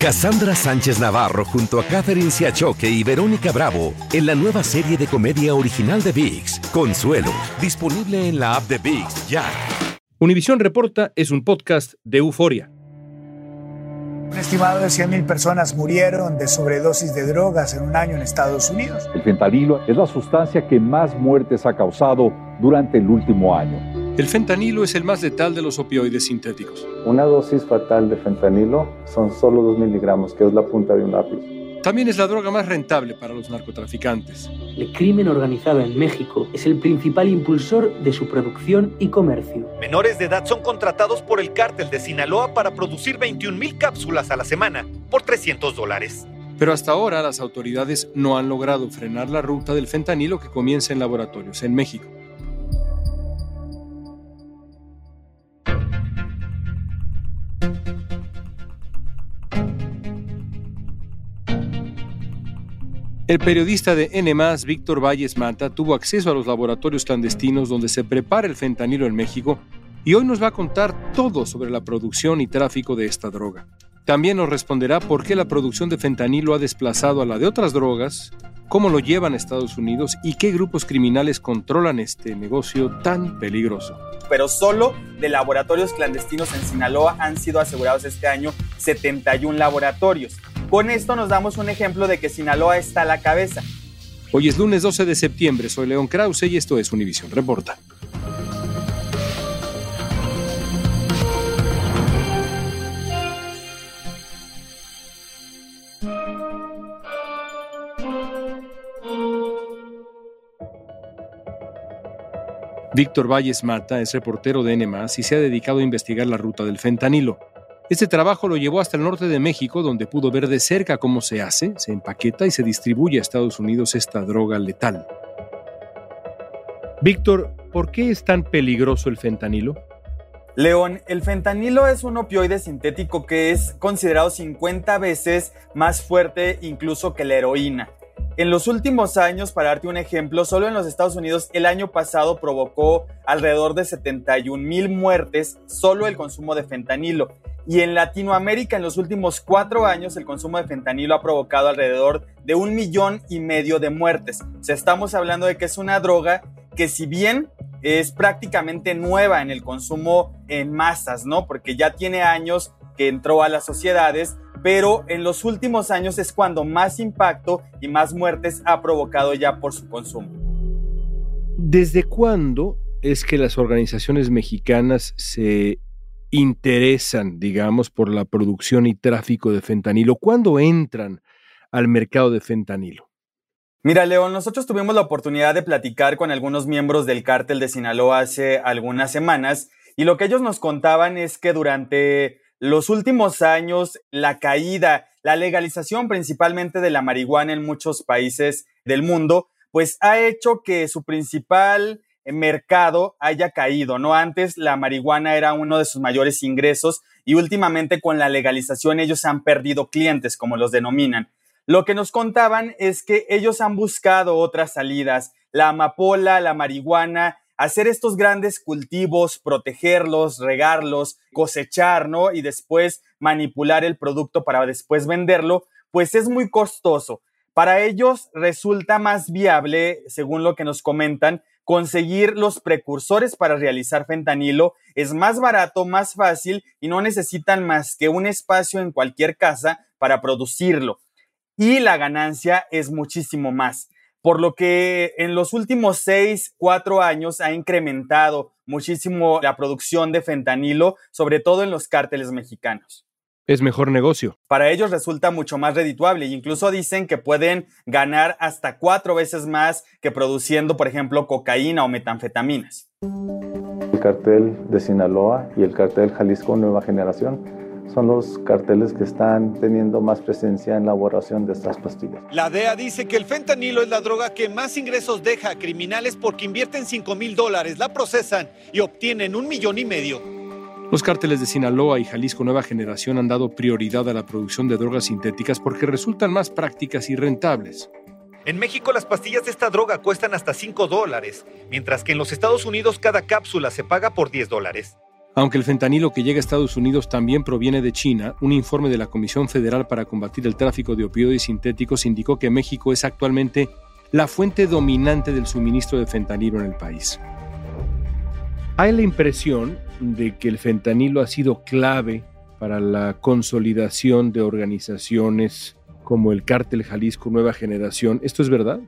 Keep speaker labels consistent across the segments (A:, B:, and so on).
A: Cassandra Sánchez Navarro junto a Catherine Siachoque y Verónica Bravo en la nueva serie de comedia original de VIX, Consuelo, disponible en la app de VIX ya.
B: Univisión Reporta es un podcast de euforia.
C: Un estimado de 100.000 personas murieron de sobredosis de drogas en un año en Estados Unidos.
D: El fentanilo es la sustancia que más muertes ha causado durante el último año.
B: El fentanilo es el más letal de los opioides sintéticos.
E: Una dosis fatal de fentanilo son solo 2 miligramos, que es la punta de un lápiz.
B: También es la droga más rentable para los narcotraficantes.
F: El crimen organizado en México es el principal impulsor de su producción y comercio.
G: Menores de edad son contratados por el cártel de Sinaloa para producir 21 mil cápsulas a la semana por 300 dólares.
B: Pero hasta ahora las autoridades no han logrado frenar la ruta del fentanilo que comienza en laboratorios en México. El periodista de N+, Víctor Valles Mata, tuvo acceso a los laboratorios clandestinos donde se prepara el fentanilo en México y hoy nos va a contar todo sobre la producción y tráfico de esta droga. También nos responderá por qué la producción de fentanilo ha desplazado a la de otras drogas, cómo lo llevan a Estados Unidos y qué grupos criminales controlan este negocio tan peligroso.
H: Pero solo de laboratorios clandestinos en Sinaloa han sido asegurados este año 71 laboratorios. Con esto nos damos un ejemplo de que Sinaloa está a la cabeza.
B: Hoy es lunes 12 de septiembre, soy León Krause y esto es Univisión Reporta. Víctor Valles Mata es reportero de N+, y se ha dedicado a investigar la ruta del fentanilo. Este trabajo lo llevó hasta el norte de México, donde pudo ver de cerca cómo se hace, se empaqueta y se distribuye a Estados Unidos esta droga letal. Víctor, ¿por qué es tan peligroso el fentanilo?
H: León, el fentanilo es un opioide sintético que es considerado 50 veces más fuerte incluso que la heroína. En los últimos años, para darte un ejemplo, solo en los Estados Unidos el año pasado provocó alrededor de 71 mil muertes solo el consumo de fentanilo. Y en Latinoamérica en los últimos cuatro años el consumo de fentanilo ha provocado alrededor de un millón y medio de muertes. O sea, estamos hablando de que es una droga que si bien es prácticamente nueva en el consumo en masas, ¿no? Porque ya tiene años que entró a las sociedades, pero en los últimos años es cuando más impacto y más muertes ha provocado ya por su consumo.
B: ¿Desde cuándo es que las organizaciones mexicanas se interesan, digamos, por la producción y tráfico de fentanilo? ¿Cuándo entran al mercado de fentanilo?
H: Mira, León, nosotros tuvimos la oportunidad de platicar con algunos miembros del cártel de Sinaloa hace algunas semanas y lo que ellos nos contaban es que durante los últimos años la caída, la legalización principalmente de la marihuana en muchos países del mundo, pues ha hecho que su principal mercado haya caído, ¿no? Antes la marihuana era uno de sus mayores ingresos y últimamente con la legalización ellos han perdido clientes, como los denominan. Lo que nos contaban es que ellos han buscado otras salidas, la amapola, la marihuana, hacer estos grandes cultivos, protegerlos, regarlos, cosechar, ¿no? Y después manipular el producto para después venderlo, pues es muy costoso. Para ellos resulta más viable, según lo que nos comentan, conseguir los precursores para realizar fentanilo es más barato, más fácil y no necesitan más que un espacio en cualquier casa para producirlo. Y la ganancia es muchísimo más. Por lo que en los últimos seis, cuatro años ha incrementado muchísimo la producción de fentanilo, sobre todo en los cárteles mexicanos
B: es mejor negocio.
H: Para ellos resulta mucho más redituable e incluso dicen que pueden ganar hasta cuatro veces más que produciendo, por ejemplo, cocaína o metanfetaminas.
E: El cartel de Sinaloa y el cartel Jalisco Nueva Generación son los carteles que están teniendo más presencia en la elaboración de estas pastillas.
G: La DEA dice que el fentanilo es la droga que más ingresos deja a criminales porque invierten 5 mil dólares, la procesan y obtienen un millón y medio.
B: Los cárteles de Sinaloa y Jalisco Nueva Generación han dado prioridad a la producción de drogas sintéticas porque resultan más prácticas y rentables.
G: En México las pastillas de esta droga cuestan hasta 5 dólares, mientras que en los Estados Unidos cada cápsula se paga por 10 dólares.
B: Aunque el fentanilo que llega a Estados Unidos también proviene de China, un informe de la Comisión Federal para combatir el tráfico de opioides sintéticos indicó que México es actualmente la fuente dominante del suministro de fentanilo en el país. Hay la impresión de que el fentanilo ha sido clave para la consolidación de organizaciones como el Cártel Jalisco Nueva Generación. ¿Esto es verdad?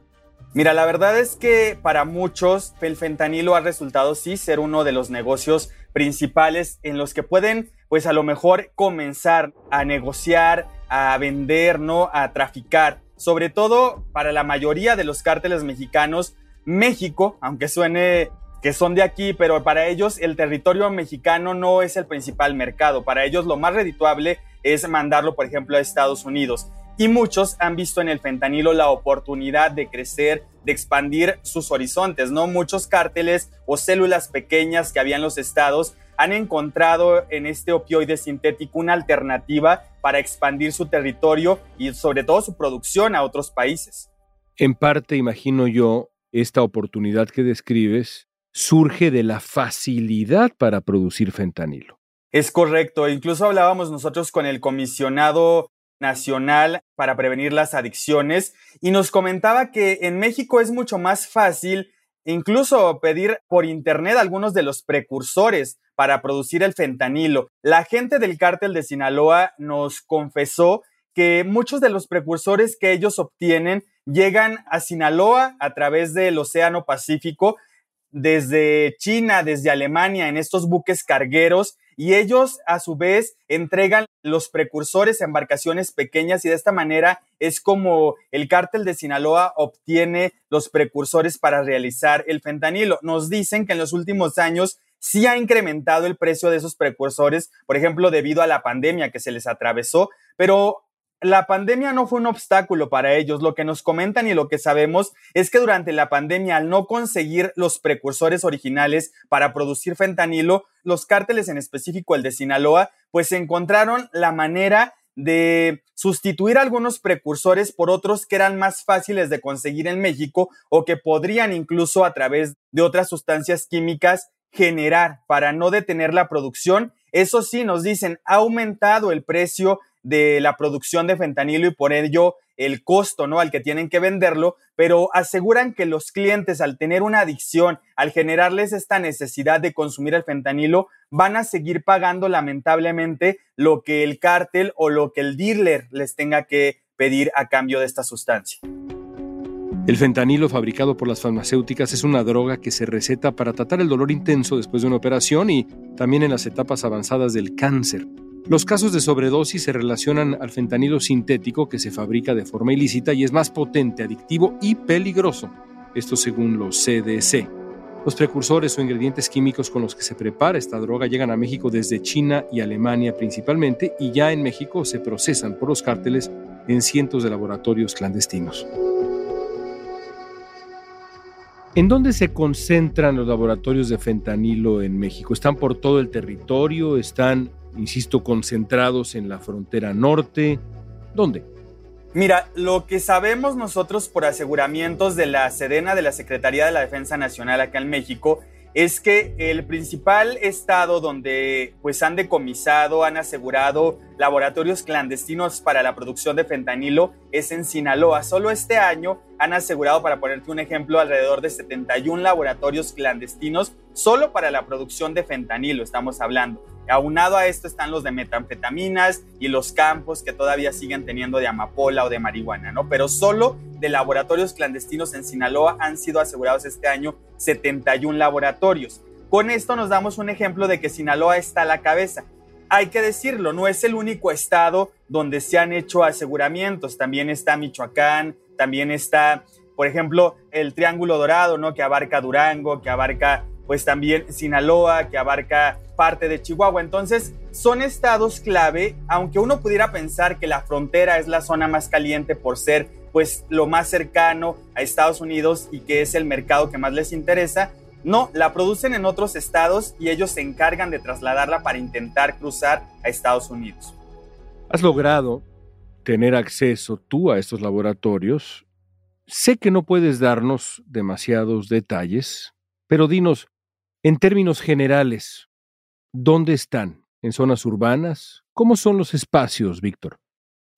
H: Mira, la verdad es que para muchos el fentanilo ha resultado sí ser uno de los negocios principales en los que pueden, pues a lo mejor comenzar a negociar, a vender, ¿no? A traficar. Sobre todo para la mayoría de los cárteles mexicanos, México, aunque suene que son de aquí, pero para ellos el territorio mexicano no es el principal mercado. Para ellos lo más redituable es mandarlo, por ejemplo, a Estados Unidos y muchos han visto en el fentanilo la oportunidad de crecer, de expandir sus horizontes, ¿no? Muchos cárteles o células pequeñas que había en los estados han encontrado en este opioide sintético una alternativa para expandir su territorio y sobre todo su producción a otros países.
B: En parte, imagino yo, esta oportunidad que describes surge de la facilidad para producir fentanilo.
H: Es correcto, incluso hablábamos nosotros con el comisionado nacional para prevenir las adicciones y nos comentaba que en México es mucho más fácil incluso pedir por internet algunos de los precursores para producir el fentanilo. La gente del cártel de Sinaloa nos confesó que muchos de los precursores que ellos obtienen llegan a Sinaloa a través del Océano Pacífico, desde China, desde Alemania, en estos buques cargueros y ellos a su vez entregan los precursores a embarcaciones pequeñas y de esta manera es como el cártel de Sinaloa obtiene los precursores para realizar el fentanilo. Nos dicen que en los últimos años sí ha incrementado el precio de esos precursores, por ejemplo, debido a la pandemia que se les atravesó, pero la pandemia no fue un obstáculo para ellos. Lo que nos comentan y lo que sabemos es que durante la pandemia, al no conseguir los precursores originales para producir fentanilo, los cárteles, en específico el de Sinaloa, pues encontraron la manera de sustituir algunos precursores por otros que eran más fáciles de conseguir en México o que podrían incluso a través de otras sustancias químicas generar para no detener la producción. Eso sí, nos dicen, ha aumentado el precio de la producción de fentanilo y por ello el costo, ¿no? Al que tienen que venderlo, pero aseguran que los clientes al tener una adicción, al generarles esta necesidad de consumir el fentanilo, van a seguir pagando lamentablemente lo que el cártel o lo que el dealer les tenga que pedir a cambio de esta sustancia.
B: El fentanilo fabricado por las farmacéuticas es una droga que se receta para tratar el dolor intenso después de una operación y también en las etapas avanzadas del cáncer. Los casos de sobredosis se relacionan al fentanilo sintético que se fabrica de forma ilícita y es más potente, adictivo y peligroso. Esto según los CDC. Los precursores o ingredientes químicos con los que se prepara esta droga llegan a México desde China y Alemania principalmente y ya en México se procesan por los cárteles en cientos de laboratorios clandestinos. ¿En dónde se concentran los laboratorios de fentanilo en México? ¿Están por todo el territorio? ¿Están insisto, concentrados en la frontera norte. ¿Dónde?
H: Mira, lo que sabemos nosotros por aseguramientos de la Sedena de la Secretaría de la Defensa Nacional acá en México es que el principal estado donde pues han decomisado, han asegurado laboratorios clandestinos para la producción de fentanilo es en Sinaloa. Solo este año han asegurado, para ponerte un ejemplo, alrededor de 71 laboratorios clandestinos solo para la producción de fentanilo, estamos hablando. Aunado a esto están los de metanfetaminas y los campos que todavía siguen teniendo de amapola o de marihuana, ¿no? Pero solo de laboratorios clandestinos en Sinaloa han sido asegurados este año 71 laboratorios. Con esto nos damos un ejemplo de que Sinaloa está a la cabeza. Hay que decirlo, no es el único estado donde se han hecho aseguramientos. También está Michoacán, también está, por ejemplo, el Triángulo Dorado, ¿no? Que abarca Durango, que abarca pues también Sinaloa, que abarca parte de Chihuahua. Entonces, son estados clave, aunque uno pudiera pensar que la frontera es la zona más caliente por ser pues lo más cercano a Estados Unidos y que es el mercado que más les interesa, no, la producen en otros estados y ellos se encargan de trasladarla para intentar cruzar a Estados Unidos.
B: ¿Has logrado tener acceso tú a estos laboratorios? Sé que no puedes darnos demasiados detalles, pero dinos, en términos generales, ¿dónde están? ¿En zonas urbanas? ¿Cómo son los espacios, Víctor?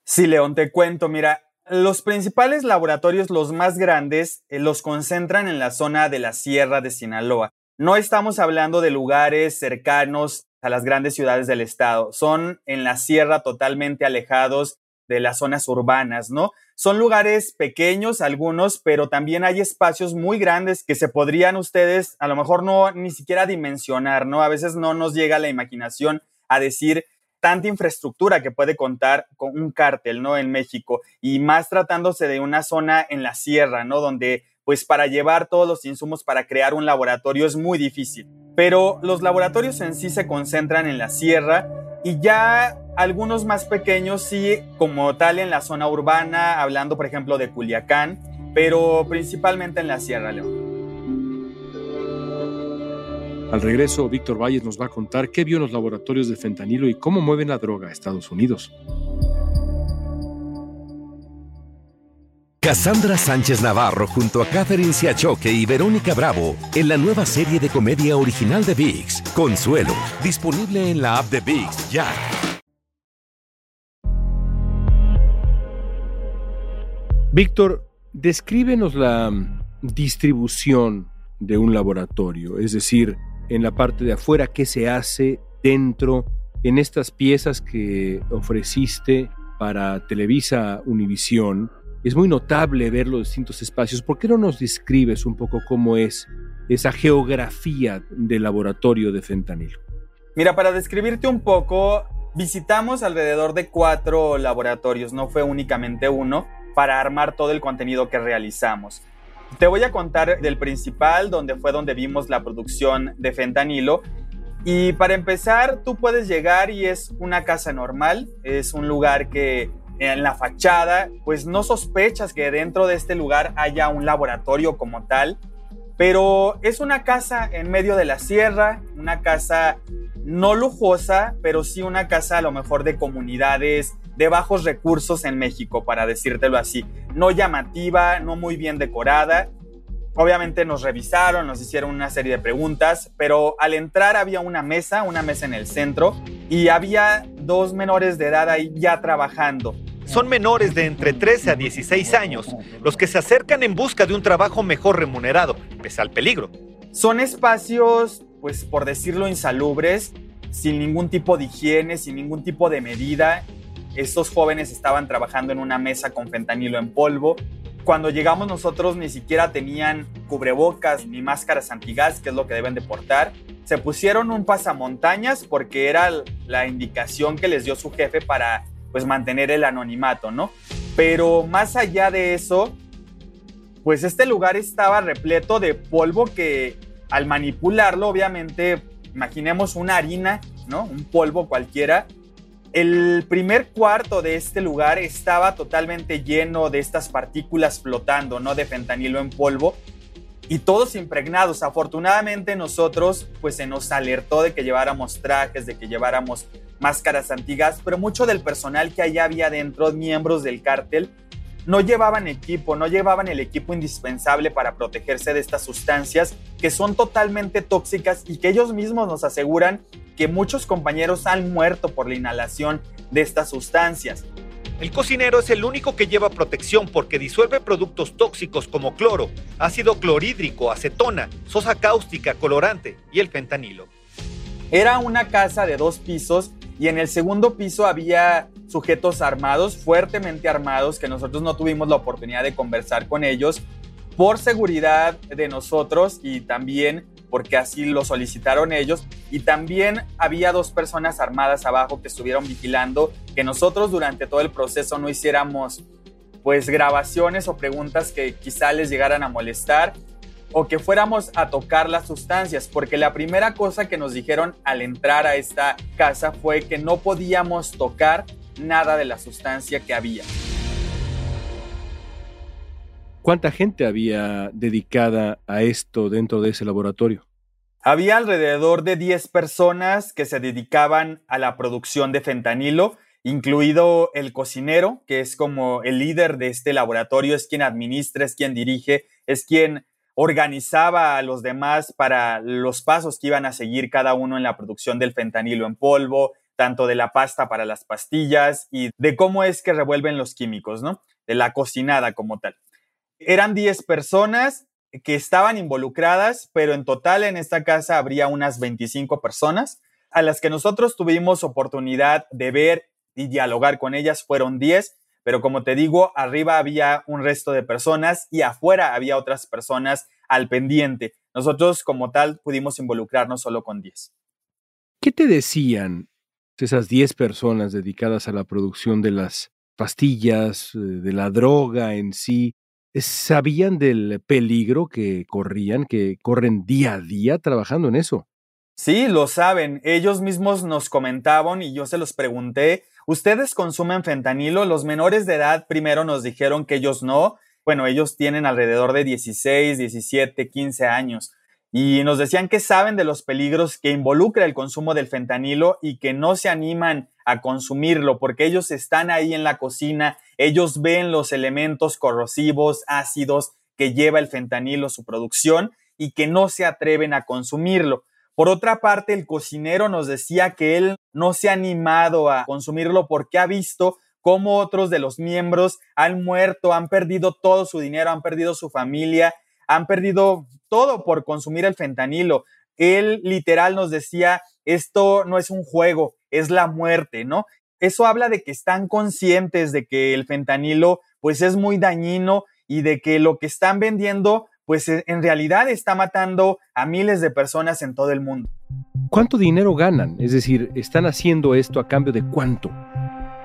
H: Sí, León, te cuento, mira, los principales laboratorios, los más grandes, eh, los concentran en la zona de la Sierra de Sinaloa. No estamos hablando de lugares cercanos a las grandes ciudades del estado, son en la sierra totalmente alejados de las zonas urbanas, ¿no? Son lugares pequeños algunos, pero también hay espacios muy grandes que se podrían ustedes a lo mejor no ni siquiera dimensionar, ¿no? A veces no nos llega la imaginación a decir tanta infraestructura que puede contar con un cártel, ¿no? En México y más tratándose de una zona en la sierra, ¿no? Donde pues para llevar todos los insumos para crear un laboratorio es muy difícil. Pero los laboratorios en sí se concentran en la sierra y ya algunos más pequeños sí, como tal en la zona urbana, hablando por ejemplo de Culiacán, pero principalmente en la Sierra León.
B: Al regreso, Víctor Valles nos va a contar qué vio en los laboratorios de fentanilo y cómo mueven la droga a Estados Unidos.
A: Cassandra Sánchez Navarro junto a Catherine Siachoque y Verónica Bravo en la nueva serie de comedia original de VIX, Consuelo, disponible en la app de VIX ya.
B: Víctor, descríbenos la distribución de un laboratorio, es decir, en la parte de afuera, qué se hace dentro, en estas piezas que ofreciste para Televisa Univisión. Es muy notable ver los distintos espacios. ¿Por qué no nos describes un poco cómo es esa geografía del laboratorio de fentanilo?
H: Mira, para describirte un poco, visitamos alrededor de cuatro laboratorios, no fue únicamente uno, para armar todo el contenido que realizamos. Te voy a contar del principal, donde fue donde vimos la producción de fentanilo. Y para empezar, tú puedes llegar y es una casa normal, es un lugar que en la fachada, pues no sospechas que dentro de este lugar haya un laboratorio como tal, pero es una casa en medio de la sierra, una casa no lujosa, pero sí una casa a lo mejor de comunidades de bajos recursos en México, para decírtelo así. No llamativa, no muy bien decorada. Obviamente nos revisaron, nos hicieron una serie de preguntas, pero al entrar había una mesa, una mesa en el centro, y había dos menores de edad ahí ya trabajando.
G: Son menores de entre 13 a 16 años, los que se acercan en busca de un trabajo mejor remunerado, pese al peligro.
H: Son espacios, pues por decirlo, insalubres, sin ningún tipo de higiene, sin ningún tipo de medida, estos jóvenes estaban trabajando en una mesa con fentanilo en polvo. Cuando llegamos nosotros ni siquiera tenían cubrebocas ni máscaras antigas, que es lo que deben de portar. Se pusieron un pasamontañas porque era la indicación que les dio su jefe para pues mantener el anonimato, ¿no? Pero más allá de eso, pues este lugar estaba repleto de polvo que al manipularlo, obviamente, imaginemos una harina, ¿no? Un polvo cualquiera, el primer cuarto de este lugar estaba totalmente lleno de estas partículas flotando, ¿no? De fentanilo en polvo y todos impregnados. Afortunadamente nosotros pues se nos alertó de que lleváramos trajes, de que lleváramos máscaras antiguas, pero mucho del personal que allá había dentro, miembros del cártel, no llevaban equipo, no llevaban el equipo indispensable para protegerse de estas sustancias que son totalmente tóxicas y que ellos mismos nos aseguran que muchos compañeros han muerto por la inhalación de estas sustancias.
G: El cocinero es el único que lleva protección porque disuelve productos tóxicos como cloro, ácido clorhídrico, acetona, sosa cáustica, colorante y el fentanilo.
H: Era una casa de dos pisos y en el segundo piso había sujetos armados, fuertemente armados, que nosotros no tuvimos la oportunidad de conversar con ellos por seguridad de nosotros y también porque así lo solicitaron ellos. Y también había dos personas armadas abajo que estuvieron vigilando que nosotros durante todo el proceso no hiciéramos pues grabaciones o preguntas que quizá les llegaran a molestar o que fuéramos a tocar las sustancias, porque la primera cosa que nos dijeron al entrar a esta casa fue que no podíamos tocar nada de la sustancia que había.
B: ¿Cuánta gente había dedicada a esto dentro de ese laboratorio?
H: Había alrededor de 10 personas que se dedicaban a la producción de fentanilo, incluido el cocinero, que es como el líder de este laboratorio, es quien administra, es quien dirige, es quien organizaba a los demás para los pasos que iban a seguir cada uno en la producción del fentanilo en polvo, tanto de la pasta para las pastillas y de cómo es que revuelven los químicos, ¿no? De la cocinada como tal. Eran 10 personas que estaban involucradas, pero en total en esta casa habría unas 25 personas a las que nosotros tuvimos oportunidad de ver y dialogar con ellas fueron 10, pero como te digo, arriba había un resto de personas y afuera había otras personas al pendiente. Nosotros como tal pudimos involucrarnos solo con 10.
B: ¿Qué te decían esas 10 personas dedicadas a la producción de las pastillas, eh, de la droga en sí? ¿Sabían del peligro que corrían, que corren día a día trabajando en eso?
H: Sí, lo saben. Ellos mismos nos comentaban y yo se los pregunté, ¿ustedes consumen fentanilo? Los menores de edad primero nos dijeron que ellos no. Bueno, ellos tienen alrededor de 16, 17, 15 años y nos decían que saben de los peligros que involucra el consumo del fentanilo y que no se animan a consumirlo porque ellos están ahí en la cocina, ellos ven los elementos corrosivos, ácidos que lleva el fentanilo su producción y que no se atreven a consumirlo. Por otra parte, el cocinero nos decía que él no se ha animado a consumirlo porque ha visto cómo otros de los miembros han muerto, han perdido todo su dinero, han perdido su familia han perdido todo por consumir el fentanilo. Él literal nos decía, esto no es un juego, es la muerte, ¿no? Eso habla de que están conscientes de que el fentanilo pues es muy dañino y de que lo que están vendiendo pues e, en realidad está matando a miles de personas en todo el mundo.
B: ¿Cuánto dinero ganan? Es decir, ¿están haciendo esto a cambio de cuánto?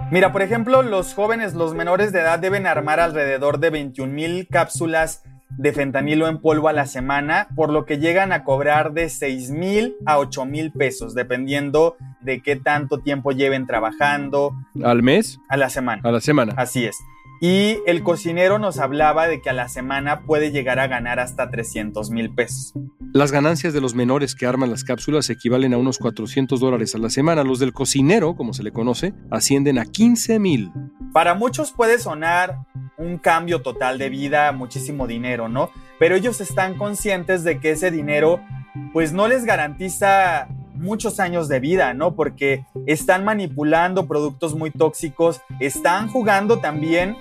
H: Mira, por ejemplo, los jóvenes, los menores de edad deben armar alrededor de 21 mil cápsulas de fentanilo en polvo a la semana, por lo que llegan a cobrar de 6 mil a 8 mil pesos, dependiendo de qué tanto tiempo lleven trabajando.
B: ¿Al mes?
H: A la semana.
B: A la semana.
H: Así es. Y el cocinero nos hablaba de que a la semana puede llegar a ganar hasta 300 mil pesos.
B: Las ganancias de los menores que arman las cápsulas equivalen a unos 400 dólares a la semana. Los del cocinero, como se le conoce, ascienden a 15 mil.
H: Para muchos puede sonar un cambio total de vida, muchísimo dinero, ¿no? Pero ellos están conscientes de que ese dinero pues no les garantiza muchos años de vida, ¿no? Porque están manipulando productos muy tóxicos, están jugando también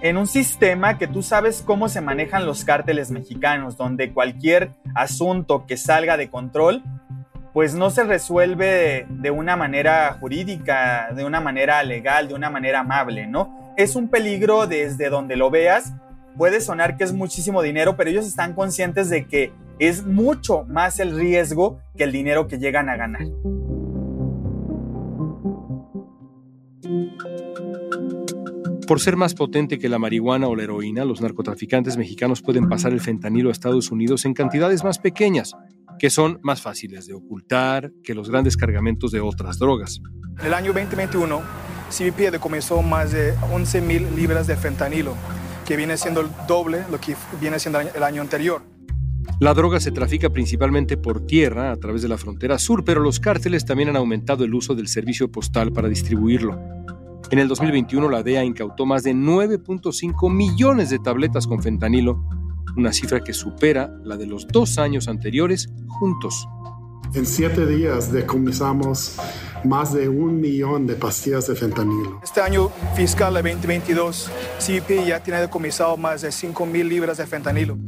H: en un sistema que tú sabes cómo se manejan los cárteles mexicanos, donde cualquier asunto que salga de control, pues no se resuelve de una manera jurídica, de una manera legal, de una manera amable, ¿no? Es un peligro desde donde lo veas. Puede sonar que es muchísimo dinero, pero ellos están conscientes de que es mucho más el riesgo que el dinero que llegan a ganar.
B: Por ser más potente que la marihuana o la heroína, los narcotraficantes mexicanos pueden pasar el fentanilo a Estados Unidos en cantidades más pequeñas, que son más fáciles de ocultar que los grandes cargamentos de otras drogas.
I: En el año 2021, CBP decomisó más de 11 mil libras de fentanilo, que viene siendo el doble lo que viene siendo el año anterior.
B: La droga se trafica principalmente por tierra a través de la frontera sur, pero los cárteles también han aumentado el uso del servicio postal para distribuirlo. En el 2021 la DEA incautó más de 9.5 millones de tabletas con fentanilo, una cifra que supera la de los dos años anteriores juntos.
J: En siete días decomisamos más de un millón de pastillas de fentanilo.
I: Este año fiscal de 2022, CBP ya tiene decomisado más de 5 mil libras de fentanilo.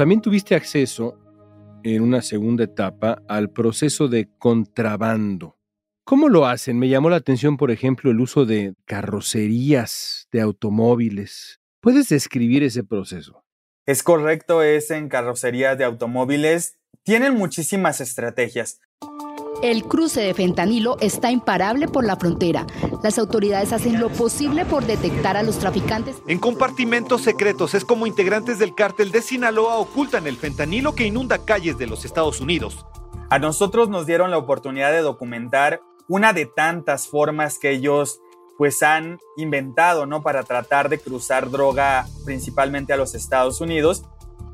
B: También tuviste acceso, en una segunda etapa, al proceso de contrabando. ¿Cómo lo hacen? Me llamó la atención, por ejemplo, el uso de carrocerías de automóviles. ¿Puedes describir ese proceso?
H: Es correcto, es en carrocerías de automóviles. Tienen muchísimas estrategias.
K: El cruce de fentanilo está imparable por la frontera. Las autoridades hacen lo posible por detectar a los traficantes.
G: En compartimentos secretos es como integrantes del cártel de Sinaloa ocultan el fentanilo que inunda calles de los Estados Unidos.
H: A nosotros nos dieron la oportunidad de documentar una de tantas formas que ellos pues han inventado, ¿no? Para tratar de cruzar droga principalmente a los Estados Unidos.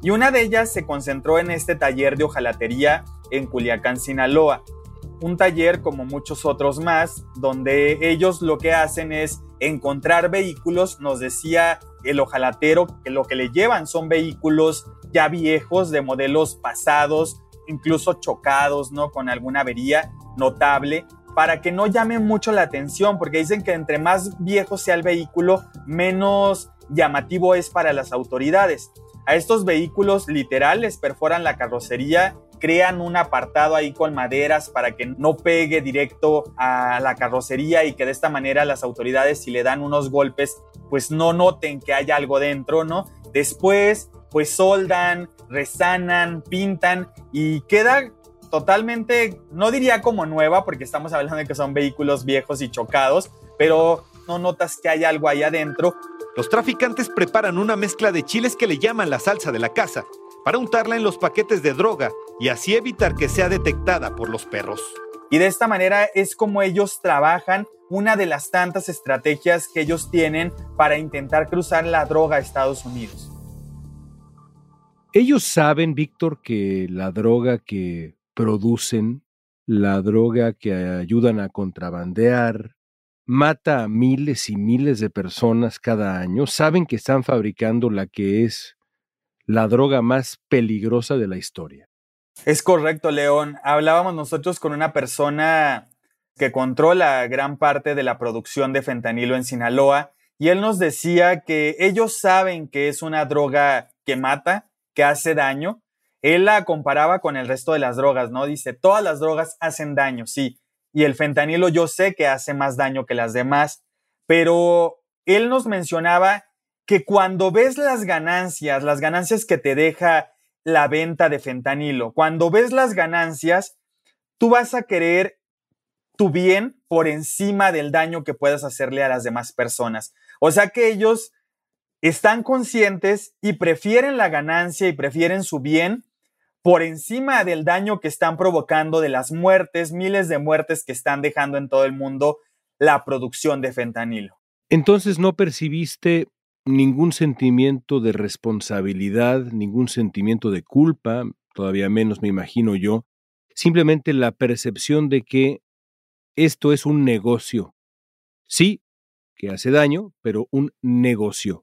H: Y una de ellas se concentró en este taller de hojalatería en Culiacán, Sinaloa un taller como muchos otros más, donde ellos lo que hacen es encontrar vehículos, nos decía el ojalatero que lo que le llevan son vehículos ya viejos, de modelos pasados, incluso chocados, ¿no? Con alguna avería notable, para que no llamen mucho la atención, porque dicen que entre más viejo sea el vehículo, menos llamativo es para las autoridades. A estos vehículos literales perforan la carrocería, crean un apartado ahí con maderas para que no pegue directo a la carrocería y que de esta manera las autoridades si le dan unos golpes pues no noten que hay algo dentro, ¿no? Después pues soldan, resanan, pintan y queda totalmente, no diría como nueva porque estamos hablando de que son vehículos viejos y chocados, pero no notas que hay algo ahí adentro
G: los traficantes preparan una mezcla de chiles que le llaman la salsa de la casa para untarla en los paquetes de droga y así evitar que sea detectada por los perros.
H: Y de esta manera es como ellos trabajan una de las tantas estrategias que ellos tienen para intentar cruzar la droga a Estados Unidos.
B: Ellos saben, Víctor, que la droga que producen, la droga que ayudan a contrabandear, mata a miles y miles de personas cada año, saben que están fabricando la que es la droga más peligrosa de la historia.
H: Es correcto, León. Hablábamos nosotros con una persona que controla gran parte de la producción de fentanilo en Sinaloa y él nos decía que ellos saben que es una droga que mata, que hace daño. Él la comparaba con el resto de las drogas, ¿no? Dice, todas las drogas hacen daño, sí, y el fentanilo yo sé que hace más daño que las demás, pero él nos mencionaba que cuando ves las ganancias, las ganancias que te deja la venta de fentanilo, cuando ves las ganancias, tú vas a querer tu bien por encima del daño que puedas hacerle a las demás personas. O sea que ellos están conscientes y prefieren la ganancia y prefieren su bien por encima del daño que están provocando, de las muertes, miles de muertes que están dejando en todo el mundo la producción de fentanilo.
B: Entonces no percibiste ningún sentimiento de responsabilidad, ningún sentimiento de culpa, todavía menos me imagino yo, simplemente la percepción de que esto es un negocio. Sí, que hace daño, pero un negocio.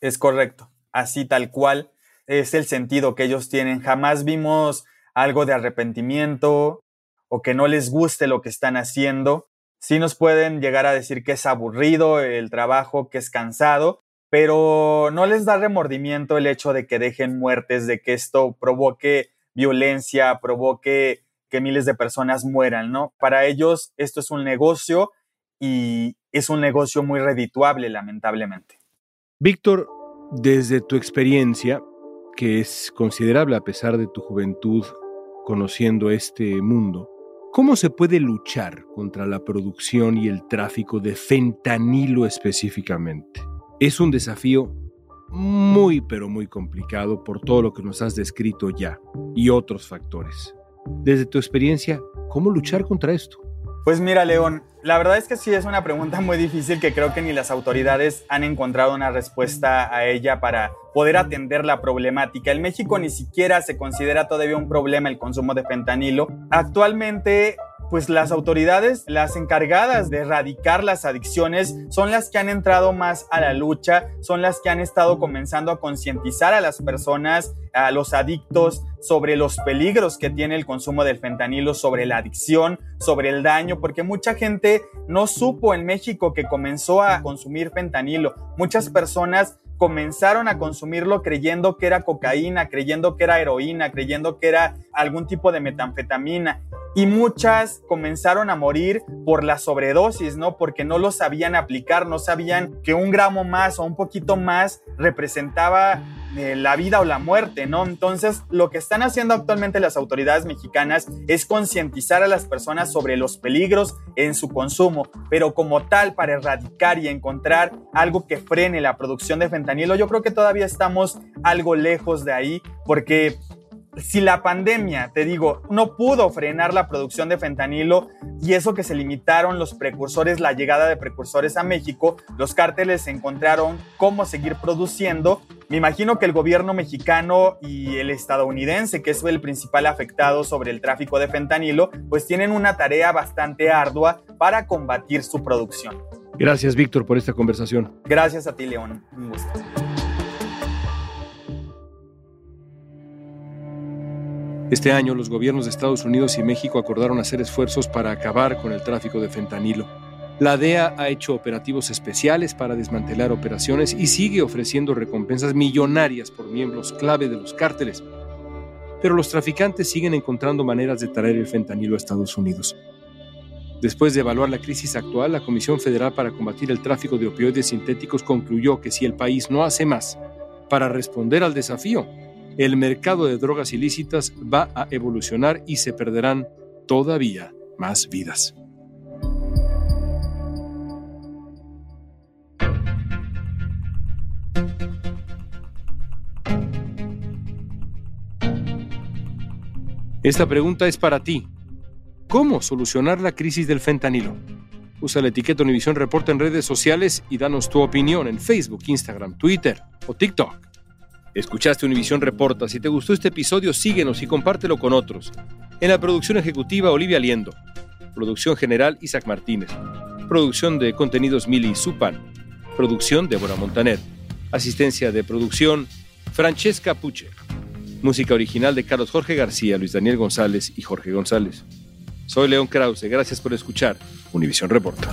H: Es correcto, así tal cual es el sentido que ellos tienen. Jamás vimos algo de arrepentimiento o que no les guste lo que están haciendo. Sí nos pueden llegar a decir que es aburrido el trabajo, que es cansado, pero no les da remordimiento el hecho de que dejen muertes, de que esto provoque violencia, provoque que miles de personas mueran, ¿no? Para ellos esto es un negocio y es un negocio muy redituable, lamentablemente.
B: Víctor, desde tu experiencia, que es considerable a pesar de tu juventud conociendo este mundo, ¿cómo se puede luchar contra la producción y el tráfico de fentanilo específicamente? Es un desafío muy pero muy complicado por todo lo que nos has descrito ya y otros factores. Desde tu experiencia, ¿cómo luchar contra esto?
H: Pues mira, León, la verdad es que sí es una pregunta muy difícil que creo que ni las autoridades han encontrado una respuesta a ella para poder atender la problemática. En México ni siquiera se considera todavía un problema el consumo de fentanilo. Actualmente pues las autoridades, las encargadas de erradicar las adicciones, son las que han entrado más a la lucha, son las que han estado comenzando a concientizar a las personas, a los adictos, sobre los peligros que tiene el consumo del fentanilo, sobre la adicción, sobre el daño, porque mucha gente no supo en México que comenzó a consumir fentanilo. Muchas personas comenzaron a consumirlo creyendo que era cocaína, creyendo que era heroína, creyendo que era algún tipo de metanfetamina. Y muchas comenzaron a morir por la sobredosis, ¿no? Porque no lo sabían aplicar, no sabían que un gramo más o un poquito más representaba eh, la vida o la muerte, ¿no? Entonces, lo que están haciendo actualmente las autoridades mexicanas es concientizar a las personas sobre los peligros en su consumo, pero como tal, para erradicar y encontrar algo que frene la producción de fentanilo, yo creo que todavía estamos algo lejos de ahí, porque si la pandemia, te digo, no pudo frenar la producción de fentanilo y eso que se limitaron los precursores, la llegada de precursores a México, los cárteles encontraron cómo seguir produciendo. Me imagino que el gobierno mexicano y el estadounidense, que es el principal afectado sobre el tráfico de fentanilo, pues tienen una tarea bastante ardua para combatir su producción.
B: Gracias, Víctor, por esta conversación.
H: Gracias a ti, León. Un gusto.
B: Este año los gobiernos de Estados Unidos y México acordaron hacer esfuerzos para acabar con el tráfico de fentanilo. La DEA ha hecho operativos especiales para desmantelar operaciones y sigue ofreciendo recompensas millonarias por miembros clave de los cárteles. Pero los traficantes siguen encontrando maneras de traer el fentanilo a Estados Unidos. Después de evaluar la crisis actual, la Comisión Federal para Combatir el Tráfico de Opioides Sintéticos concluyó que si el país no hace más para responder al desafío, el mercado de drogas ilícitas va a evolucionar y se perderán todavía más vidas. Esta pregunta es para ti. ¿Cómo solucionar la crisis del fentanilo? Usa la etiqueta Univisión Reporta en redes sociales y danos tu opinión en Facebook, Instagram, Twitter o TikTok. Escuchaste Univisión Reporta. Si te gustó este episodio, síguenos y compártelo con otros. En la producción ejecutiva, Olivia Liendo. Producción general, Isaac Martínez. Producción de contenidos, Mili Supan. Producción, Débora Montaner. Asistencia de producción, Francesca Puche. Música original de Carlos Jorge García, Luis Daniel González y Jorge González. Soy León Krause. Gracias por escuchar Univisión Reporta.